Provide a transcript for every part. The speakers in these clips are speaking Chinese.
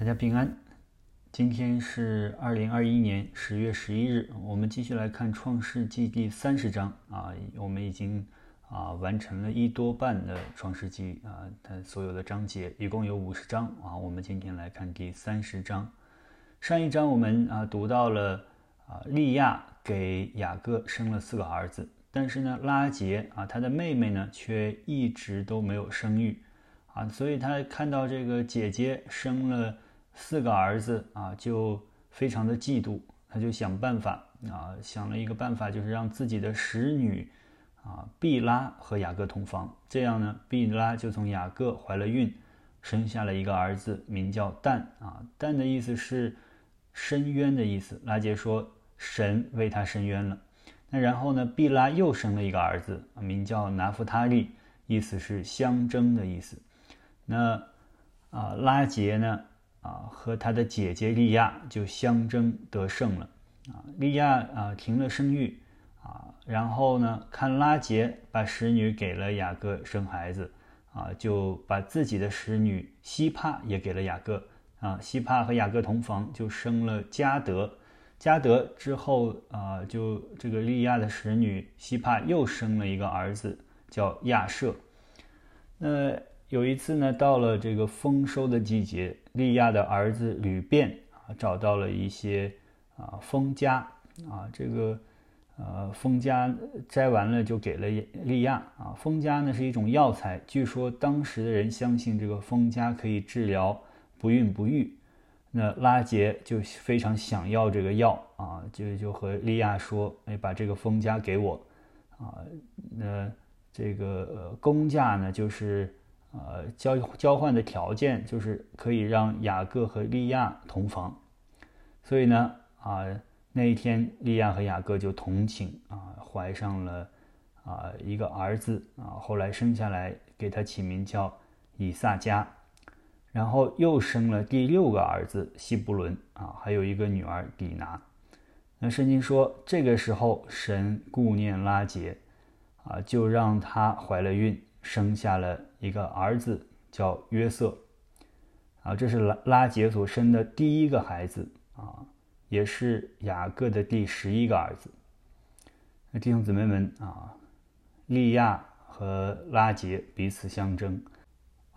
大家平安。今天是二零二一年十月十一日，我们继续来看《创世纪》第三十章啊。我们已经啊完成了一多半的《创世纪》啊，它所有的章节一共有五十章啊。我们今天来看第三十章。上一章我们啊读到了啊利亚给雅各生了四个儿子，但是呢拉结啊他的妹妹呢却一直都没有生育啊，所以他看到这个姐姐生了。四个儿子啊，就非常的嫉妒，他就想办法啊，想了一个办法，就是让自己的使女啊毕拉和雅各同房，这样呢，毕拉就从雅各怀了孕，生下了一个儿子，名叫但啊，但的意思是深渊的意思。拉杰说神为他伸冤了。那然后呢，毕拉又生了一个儿子，名叫拿弗他利，意思是相争的意思。那啊，拉杰呢？啊，和他的姐姐利亚就相争得胜了。啊，利亚啊停了生育，啊，然后呢，看拉杰把使女给了雅各生孩子，啊，就把自己的使女希帕也给了雅各。啊，希帕和雅各同房，就生了加德。加德之后，啊，就这个利亚的使女希帕又生了一个儿子，叫亚瑟。那。有一次呢，到了这个丰收的季节，利亚的儿子吕便啊，找到了一些啊蜂葭啊，这个呃蜂葭摘完了就给了利亚啊。蜂葭呢是一种药材，据说当时的人相信这个蜂葭可以治疗不孕不育。那拉杰就非常想要这个药啊，就就和利亚说：“哎，把这个蜂葭给我啊。”那这个呃工价呢，就是。呃，交交换的条件就是可以让雅各和利亚同房，所以呢，啊，那一天利亚和雅各就同寝啊，怀上了啊一个儿子啊，后来生下来给他起名叫以撒加，然后又生了第六个儿子希布伦啊，还有一个女儿底拿。那圣经说，这个时候神顾念拉结啊，就让她怀了孕。生下了一个儿子，叫约瑟，啊，这是拉拉杰所生的第一个孩子啊，也是雅各的第十一个儿子。那弟兄姊妹们啊，利亚和拉杰彼此相争，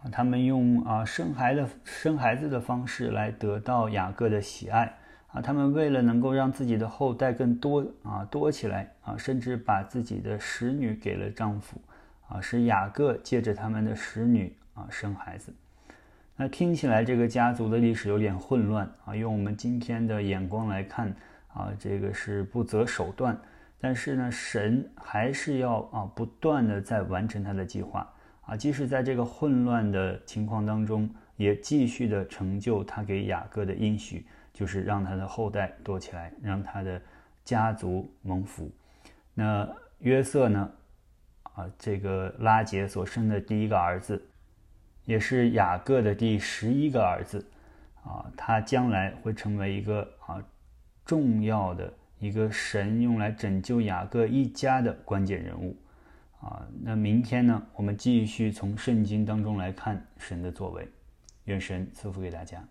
啊，他们用啊生孩子生孩子的方式来得到雅各的喜爱啊，他们为了能够让自己的后代更多啊多起来啊，甚至把自己的使女给了丈夫。啊，是雅各借着他们的使女啊生孩子。那听起来这个家族的历史有点混乱啊。用我们今天的眼光来看啊，这个是不择手段。但是呢，神还是要啊不断的在完成他的计划啊。即使在这个混乱的情况当中，也继续的成就他给雅各的应许，就是让他的后代多起来，让他的家族蒙福。那约瑟呢？啊，这个拉杰所生的第一个儿子，也是雅各的第十一个儿子，啊，他将来会成为一个啊重要的一个神用来拯救雅各一家的关键人物，啊，那明天呢，我们继续从圣经当中来看神的作为，愿神赐福给大家。